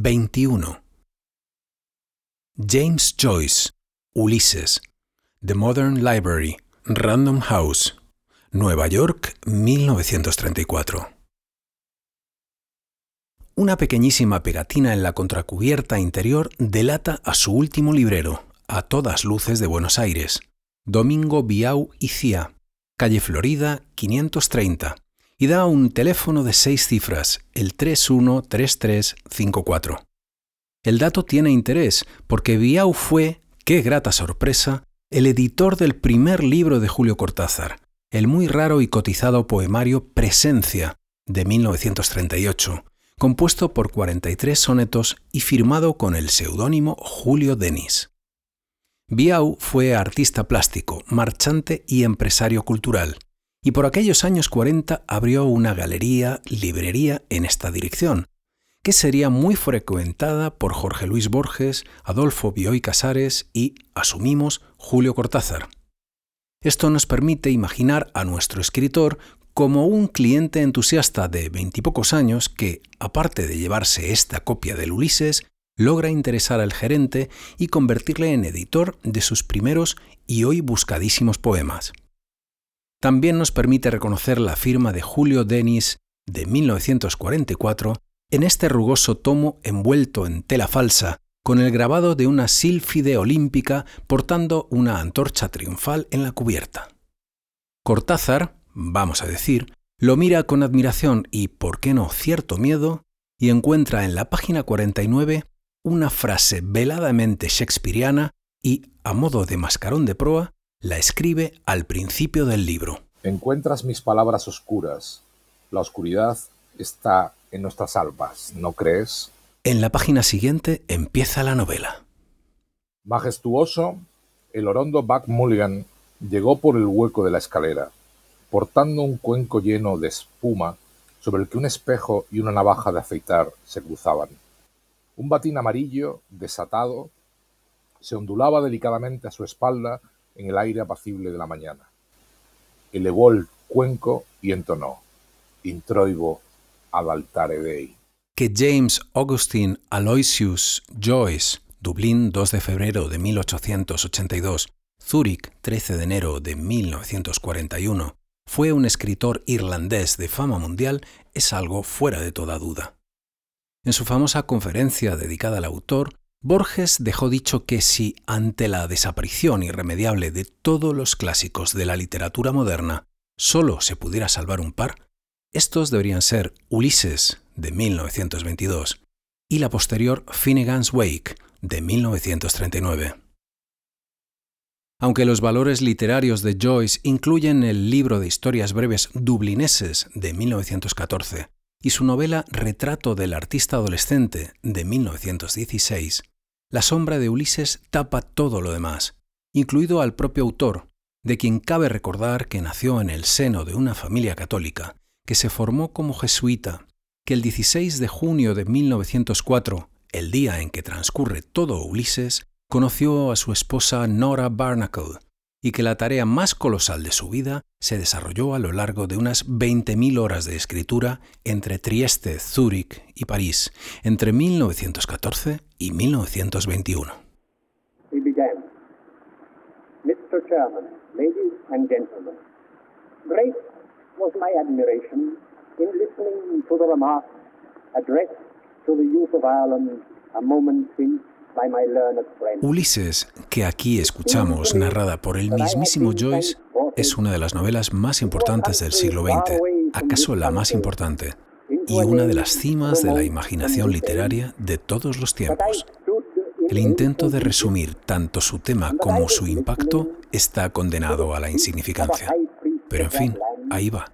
...21... James Joyce, Ulises, The Modern Library, Random House, Nueva York, 1934. Una pequeñísima pegatina en la contracubierta interior delata a su último librero, a todas luces de Buenos Aires, Domingo Biau y Cía, calle Florida 530, y da un teléfono de seis cifras, el 313354. El dato tiene interés porque Biau fue, qué grata sorpresa, el editor del primer libro de Julio Cortázar, el muy raro y cotizado poemario Presencia, de 1938, compuesto por 43 sonetos y firmado con el seudónimo Julio Denis. Biau fue artista plástico, marchante y empresario cultural, y por aquellos años 40 abrió una galería, librería en esta dirección, que sería muy frecuentada por Jorge Luis Borges, Adolfo Bioy Casares y, asumimos, Julio Cortázar. Esto nos permite imaginar a nuestro escritor como un cliente entusiasta de veintipocos años que, aparte de llevarse esta copia del Ulises, logra interesar al gerente y convertirle en editor de sus primeros y hoy buscadísimos poemas. También nos permite reconocer la firma de Julio Denis de 1944 en este rugoso tomo envuelto en tela falsa, con el grabado de una sílfide olímpica portando una antorcha triunfal en la cubierta. Cortázar, vamos a decir, lo mira con admiración y, por qué no, cierto miedo, y encuentra en la página 49 una frase veladamente shakespeariana y, a modo de mascarón de proa, la escribe al principio del libro. Encuentras mis palabras oscuras. La oscuridad está en nuestras almas, ¿no crees? En la página siguiente empieza la novela. Majestuoso, el orondo Buck Mulligan llegó por el hueco de la escalera portando un cuenco lleno de espuma sobre el que un espejo y una navaja de afeitar se cruzaban. Un batín amarillo, desatado, se ondulaba delicadamente a su espalda en el aire apacible de la mañana. Elevó el cuenco y entonó Introibo ad altare Dei. Que James Augustine Aloysius Joyce, Dublín 2 de febrero de 1882, Zúrich 13 de enero de 1941, fue un escritor irlandés de fama mundial es algo fuera de toda duda. En su famosa conferencia dedicada al autor, Borges dejó dicho que si, ante la desaparición irremediable de todos los clásicos de la literatura moderna, solo se pudiera salvar un par, estos deberían ser Ulises, de 1922, y la posterior Finnegan's Wake, de 1939. Aunque los valores literarios de Joyce incluyen el libro de historias breves dublineses de 1914 y su novela Retrato del artista adolescente de 1916, la sombra de Ulises tapa todo lo demás, incluido al propio autor, de quien cabe recordar que nació en el seno de una familia católica, que se formó como jesuita, que el 16 de junio de 1904, el día en que transcurre todo Ulises, conoció a su esposa Nora Barnacle y que la tarea más colosal de su vida se desarrolló a lo largo de unas 20.000 horas de escritura entre Trieste, Zúrich y París entre 1914 y 1921. He began. Mr. Chairman, ladies and gentlemen, great was my admiration in listening to the remarks addressed to the youth of Ireland a moment since Ulises, que aquí escuchamos narrada por el mismísimo Joyce, es una de las novelas más importantes del siglo XX, acaso la más importante, y una de las cimas de la imaginación literaria de todos los tiempos. El intento de resumir tanto su tema como su impacto está condenado a la insignificancia. Pero en fin, ahí va.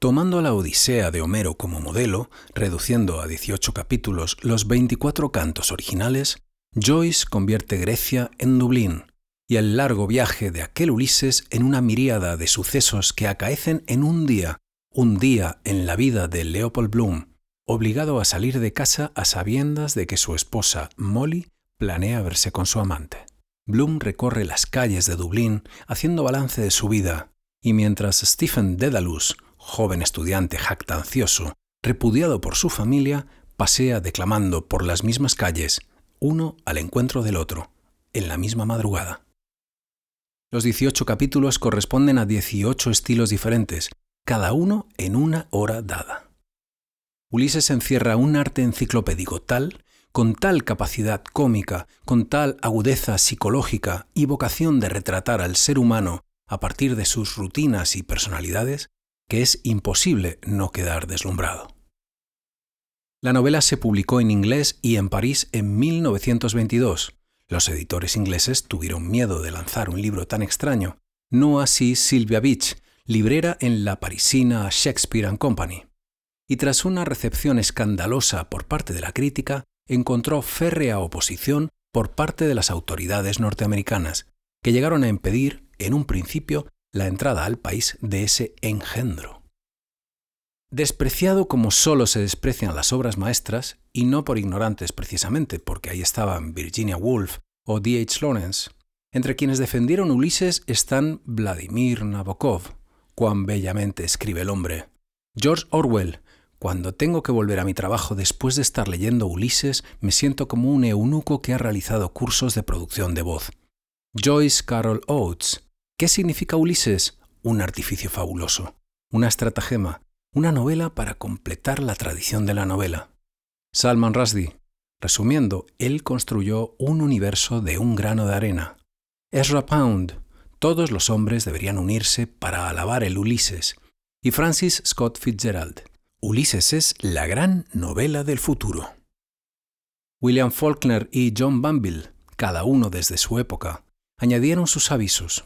Tomando la Odisea de Homero como modelo, reduciendo a 18 capítulos los 24 cantos originales, Joyce convierte Grecia en Dublín y el largo viaje de aquel Ulises en una miríada de sucesos que acaecen en un día, un día en la vida de Leopold Bloom, obligado a salir de casa a sabiendas de que su esposa, Molly, planea verse con su amante. Bloom recorre las calles de Dublín haciendo balance de su vida, y mientras Stephen Dedalus joven estudiante jactancioso, repudiado por su familia, pasea declamando por las mismas calles, uno al encuentro del otro, en la misma madrugada. Los 18 capítulos corresponden a 18 estilos diferentes, cada uno en una hora dada. Ulises encierra un arte enciclopédico tal, con tal capacidad cómica, con tal agudeza psicológica y vocación de retratar al ser humano a partir de sus rutinas y personalidades, que es imposible no quedar deslumbrado. La novela se publicó en inglés y en París en 1922. Los editores ingleses tuvieron miedo de lanzar un libro tan extraño, no así Sylvia Beach, librera en la parisina Shakespeare Company. Y tras una recepción escandalosa por parte de la crítica, encontró férrea oposición por parte de las autoridades norteamericanas, que llegaron a impedir, en un principio, la entrada al país de ese engendro. Despreciado como solo se desprecian las obras maestras, y no por ignorantes precisamente, porque ahí estaban Virginia Woolf o D. H. Lawrence, entre quienes defendieron Ulises están Vladimir Nabokov, cuán bellamente escribe el hombre, George Orwell, cuando tengo que volver a mi trabajo después de estar leyendo Ulises, me siento como un eunuco que ha realizado cursos de producción de voz. Joyce Carol Oates, ¿Qué significa Ulises? Un artificio fabuloso, una estratagema, una novela para completar la tradición de la novela. Salman Rushdie. Resumiendo, él construyó un universo de un grano de arena. Ezra Pound. Todos los hombres deberían unirse para alabar el Ulises. Y Francis Scott Fitzgerald. Ulises es la gran novela del futuro. William Faulkner y John Banville, cada uno desde su época, añadieron sus avisos.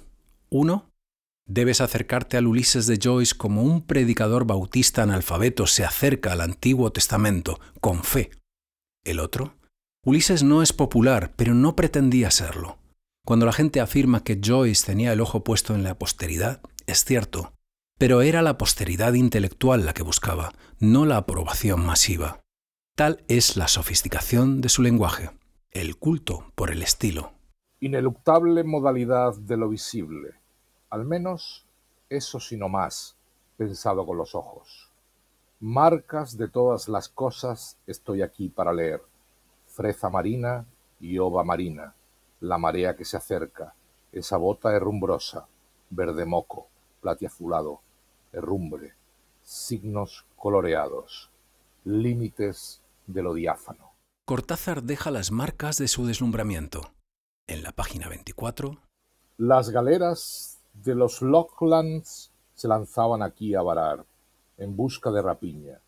Uno, debes acercarte al Ulises de Joyce como un predicador bautista analfabeto se acerca al Antiguo Testamento, con fe. El otro, Ulises no es popular, pero no pretendía serlo. Cuando la gente afirma que Joyce tenía el ojo puesto en la posteridad, es cierto, pero era la posteridad intelectual la que buscaba, no la aprobación masiva. Tal es la sofisticación de su lenguaje, el culto por el estilo. Ineluctable modalidad de lo visible al menos eso sino más, pensado con los ojos. Marcas de todas las cosas estoy aquí para leer. Freza marina y ova marina, la marea que se acerca, esa bota herrumbrosa, verde moco, platiazulado, herrumbre, signos coloreados, límites de lo diáfano. Cortázar deja las marcas de su deslumbramiento. En la página 24. Las galeras de los Lochlands se lanzaban aquí a varar, en busca de rapiña,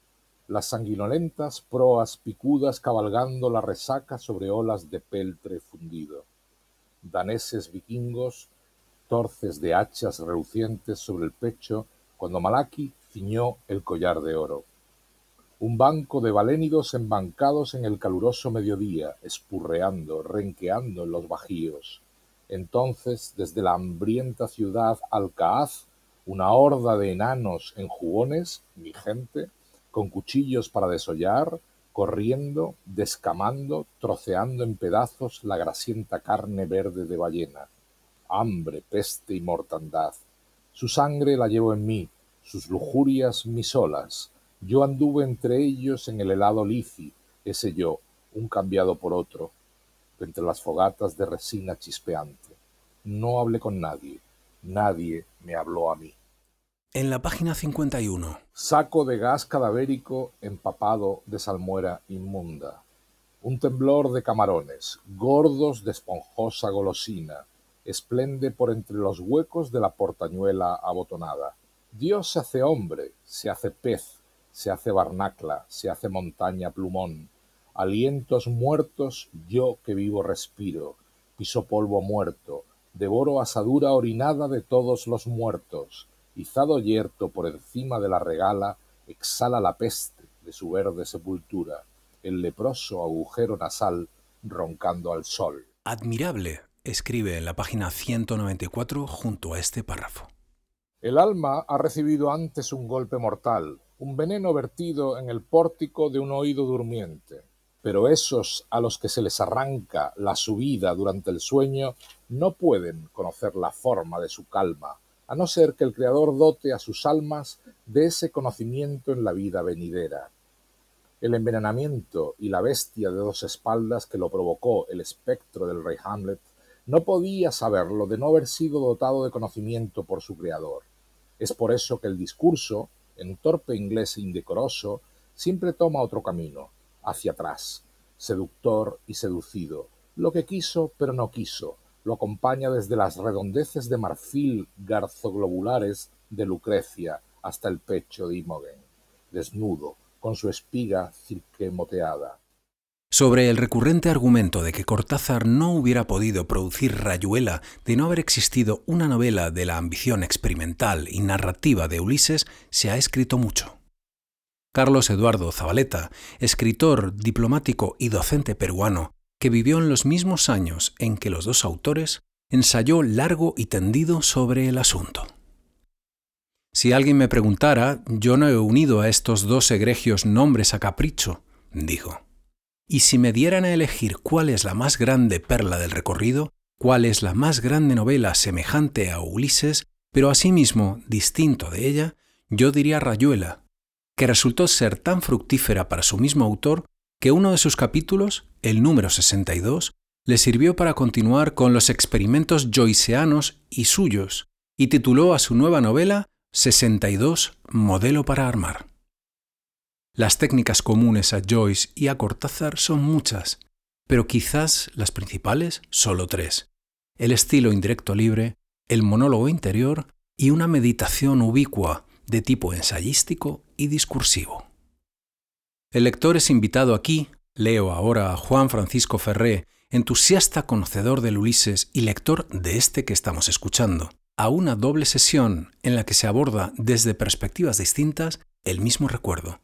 las sanguinolentas proas picudas cabalgando la resaca sobre olas de peltre fundido, daneses vikingos, torces de hachas relucientes sobre el pecho cuando Malaki ciñó el collar de oro. Un banco de balénidos embancados en el caluroso mediodía, espurreando, renqueando en los bajíos, entonces desde la hambrienta ciudad alcaaz una horda de enanos en jubones, mi gente, con cuchillos para desollar, corriendo, descamando, troceando en pedazos la grasienta carne verde de ballena. Hambre, peste y mortandad. Su sangre la llevo en mí, sus lujurias mis olas. Yo anduve entre ellos en el helado lici, ese yo, un cambiado por otro, entre las fogatas de resina chispeante. No hablé con nadie, nadie me habló a mí. En la página 51. Saco de gas cadavérico empapado de salmuera inmunda. Un temblor de camarones, gordos de esponjosa golosina, esplende por entre los huecos de la portañuela abotonada. Dios se hace hombre, se hace pez, se hace barnacla, se hace montaña plumón, alientos muertos yo que vivo respiro, piso polvo muerto, devoro asadura orinada de todos los muertos, izado yerto por encima de la regala, exhala la peste de su verde sepultura, el leproso agujero nasal roncando al sol. Admirable, escribe en la página 194 junto a este párrafo. El alma ha recibido antes un golpe mortal, un veneno vertido en el pórtico de un oído durmiente. Pero esos a los que se les arranca la subida durante el sueño no pueden conocer la forma de su calma, a no ser que el Creador dote a sus almas de ese conocimiento en la vida venidera. El envenenamiento y la bestia de dos espaldas que lo provocó el espectro del rey Hamlet no podía saberlo de no haber sido dotado de conocimiento por su Creador. Es por eso que el discurso, en torpe inglés indecoroso, siempre toma otro camino, hacia atrás, seductor y seducido, lo que quiso pero no quiso, lo acompaña desde las redondeces de marfil garzoglobulares de Lucrecia hasta el pecho de Imogen, desnudo, con su espiga cirquemoteada. Sobre el recurrente argumento de que Cortázar no hubiera podido producir Rayuela de no haber existido una novela de la ambición experimental y narrativa de Ulises, se ha escrito mucho. Carlos Eduardo Zabaleta, escritor, diplomático y docente peruano, que vivió en los mismos años en que los dos autores, ensayó largo y tendido sobre el asunto. Si alguien me preguntara, yo no he unido a estos dos egregios nombres a capricho, dijo. Y si me dieran a elegir cuál es la más grande perla del recorrido, cuál es la más grande novela semejante a Ulises, pero asimismo distinto de ella, yo diría Rayuela, que resultó ser tan fructífera para su mismo autor que uno de sus capítulos, el número 62, le sirvió para continuar con los experimentos joyceanos y suyos, y tituló a su nueva novela 62 Modelo para armar. Las técnicas comunes a Joyce y a Cortázar son muchas, pero quizás las principales solo tres. El estilo indirecto libre, el monólogo interior y una meditación ubicua de tipo ensayístico y discursivo. El lector es invitado aquí, leo ahora a Juan Francisco Ferré, entusiasta conocedor del Ulises y lector de este que estamos escuchando, a una doble sesión en la que se aborda desde perspectivas distintas el mismo recuerdo.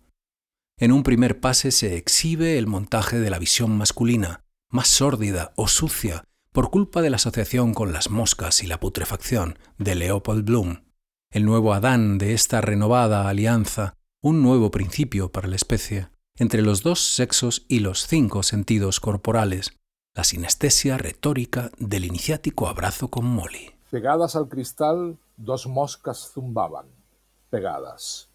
En un primer pase se exhibe el montaje de la visión masculina, más sórdida o sucia por culpa de la asociación con las moscas y la putrefacción de Leopold Bloom, el nuevo Adán de esta renovada alianza, un nuevo principio para la especie, entre los dos sexos y los cinco sentidos corporales, la sinestesia retórica del iniciático abrazo con Molly. Pegadas al cristal, dos moscas zumbaban, pegadas.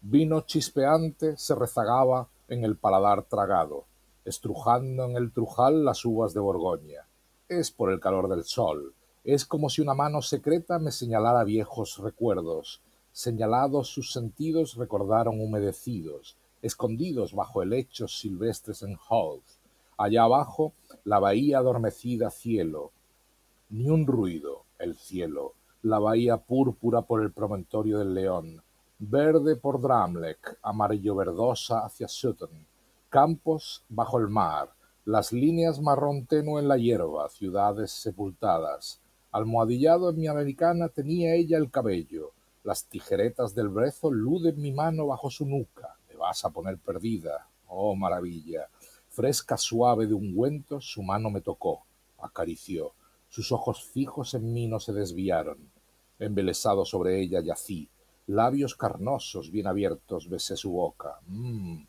Vino chispeante se rezagaba en el paladar tragado, estrujando en el trujal las uvas de Borgoña. Es por el calor del sol, es como si una mano secreta me señalara viejos recuerdos. Señalados sus sentidos recordaron humedecidos, escondidos bajo helechos silvestres en Howth. Allá abajo, la bahía adormecida cielo. Ni un ruido, el cielo. La bahía púrpura por el promontorio del León verde por Dramlech, amarillo verdosa hacia Sutton, campos bajo el mar, las líneas marrón tenue en la hierba, ciudades sepultadas. Almohadillado en mi americana tenía ella el cabello, las tijeretas del brezo luden mi mano bajo su nuca. Me vas a poner perdida, oh maravilla. Fresca suave de ungüento, su mano me tocó, acarició. Sus ojos fijos en mí no se desviaron. Embelesado sobre ella yací, Labios carnosos, bien abiertos, besé su boca. Mmm.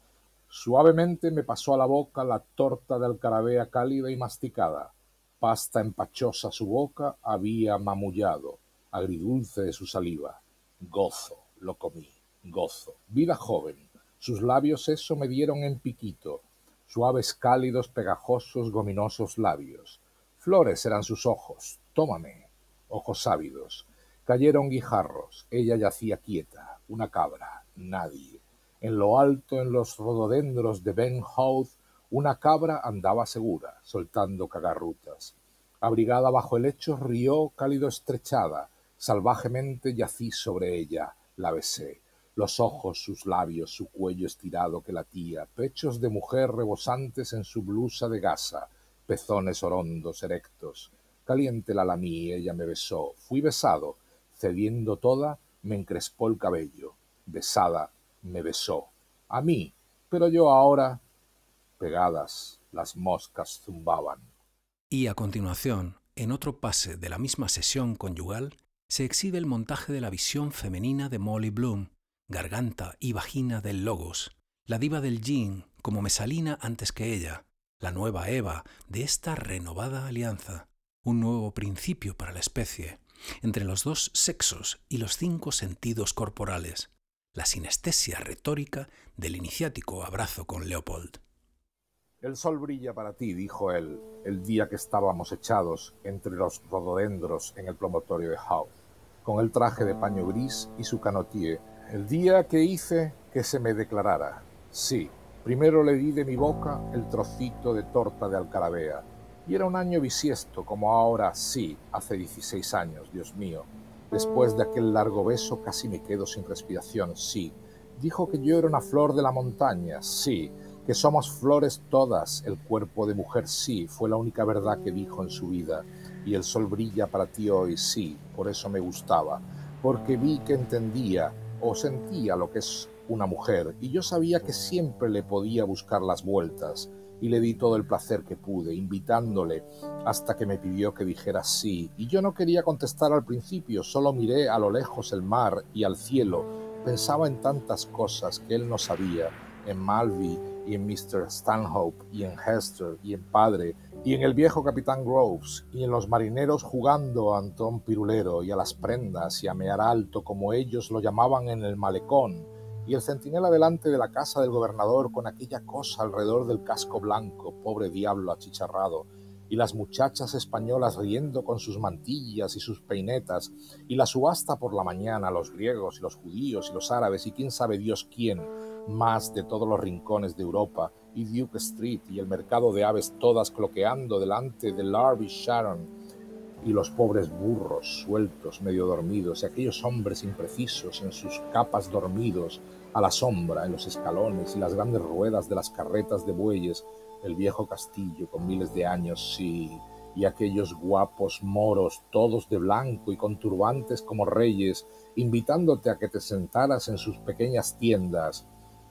Suavemente me pasó a la boca la torta de alcarabea cálida y masticada. Pasta empachosa su boca había mamullado, agridulce su saliva. Gozo, lo comí, gozo. Vida joven. Sus labios eso me dieron en piquito. Suaves, cálidos, pegajosos, gominosos labios. Flores eran sus ojos. Tómame. Ojos ávidos Cayeron guijarros, ella yacía quieta, una cabra, nadie. En lo alto, en los rododendros de Ben Houth, una cabra andaba segura, soltando cagarrutas. Abrigada bajo el lecho, rió cálido estrechada. Salvajemente yací sobre ella, la besé. Los ojos, sus labios, su cuello estirado que latía, pechos de mujer rebosantes en su blusa de gasa, pezones orondos, erectos. Caliente la lamí, ella me besó. Fui besado, cediendo toda, me encrespó el cabello, besada, me besó. A mí, pero yo ahora... Pegadas, las moscas zumbaban. Y a continuación, en otro pase de la misma sesión conyugal, se exhibe el montaje de la visión femenina de Molly Bloom, garganta y vagina del Logos, la diva del Jean como Mesalina antes que ella, la nueva Eva de esta renovada alianza, un nuevo principio para la especie, entre los dos sexos y los cinco sentidos corporales, la sinestesia retórica del iniciático abrazo con Leopold. El sol brilla para ti, dijo él, el día que estábamos echados entre los rododendros en el promontorio de Howe, con el traje de paño gris y su canotier, el día que hice que se me declarara. Sí, primero le di de mi boca el trocito de torta de alcarabea, y era un año bisiesto, como ahora sí, hace 16 años, Dios mío. Después de aquel largo beso casi me quedo sin respiración, sí. Dijo que yo era una flor de la montaña, sí que somos flores todas, el cuerpo de mujer sí, fue la única verdad que dijo en su vida, y el sol brilla para ti hoy sí, por eso me gustaba, porque vi que entendía o sentía lo que es una mujer, y yo sabía que siempre le podía buscar las vueltas, y le di todo el placer que pude, invitándole hasta que me pidió que dijera sí, y yo no quería contestar al principio, solo miré a lo lejos el mar y al cielo, pensaba en tantas cosas que él no sabía, en Malvi y en Mr. Stanhope y en Hester y en Padre y en el viejo Capitán Groves y en los marineros jugando a Antón Pirulero y a las prendas y a mear alto como ellos lo llamaban en el malecón y el centinela delante de la casa del gobernador con aquella cosa alrededor del casco blanco, pobre diablo achicharrado, y las muchachas españolas riendo con sus mantillas y sus peinetas, y la subasta por la mañana, los griegos y los judíos y los árabes y quién sabe Dios quién, más de todos los rincones de Europa, y Duke Street y el mercado de aves todas cloqueando delante de Larby Sharon, y los pobres burros sueltos, medio dormidos, y aquellos hombres imprecisos en sus capas dormidos, a la sombra, en los escalones y las grandes ruedas de las carretas de bueyes, el viejo castillo con miles de años, sí, y aquellos guapos moros, todos de blanco y con turbantes como reyes, invitándote a que te sentaras en sus pequeñas tiendas,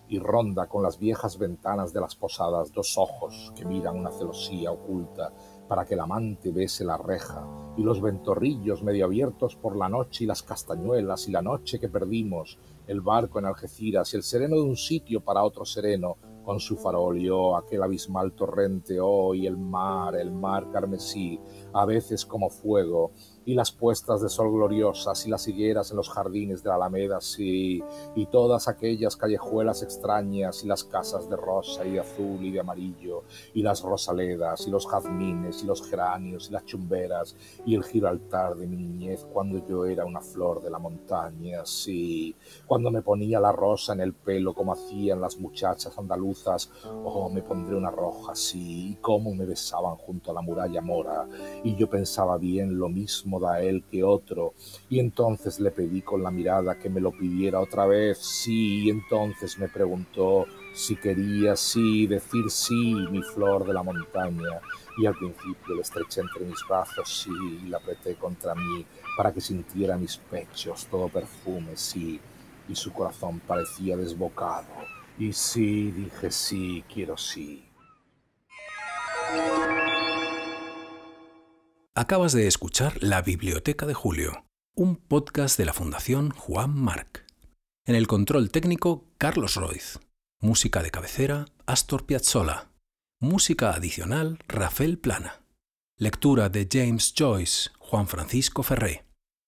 y ronda con las viejas ventanas de las posadas dos ojos que miran una celosía oculta para que el amante bese la reja, y los ventorrillos medio abiertos por la noche y las castañuelas y la noche que perdimos, el barco en Algeciras y el sereno de un sitio para otro sereno, con su farol y oh, aquel abismal torrente, oh, y el mar, el mar carmesí, a veces como fuego, y las puestas de sol gloriosas y las higueras en los jardines de la Alameda, sí, y todas aquellas callejuelas extrañas y las casas de rosa y de azul y de amarillo, y las rosaledas y los jazmines y los geranios y las chumberas y el giraltar de mi niñez cuando yo era una flor de la montaña, sí, cuando me ponía la rosa en el pelo como hacían las muchachas andaluzas, oh, me pondré una roja, sí, y cómo me besaban junto a la muralla mora, y yo pensaba bien lo mismo a él que otro, y entonces le pedí con la mirada que me lo pidiera otra vez, sí, y entonces me preguntó si quería sí, decir sí, mi flor de la montaña, y al principio le estreché entre mis brazos, sí, y la apreté contra mí para que sintiera mis pechos todo perfume, sí, y su corazón parecía desbocado, y sí, dije sí, quiero sí. Acabas de escuchar La Biblioteca de Julio, un podcast de la Fundación Juan Marc. En el control técnico, Carlos Roiz. Música de cabecera, Astor Piazzolla. Música adicional, Rafael Plana. Lectura de James Joyce, Juan Francisco Ferré.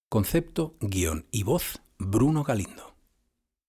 Concepto, guion y voz, Bruno Galindo.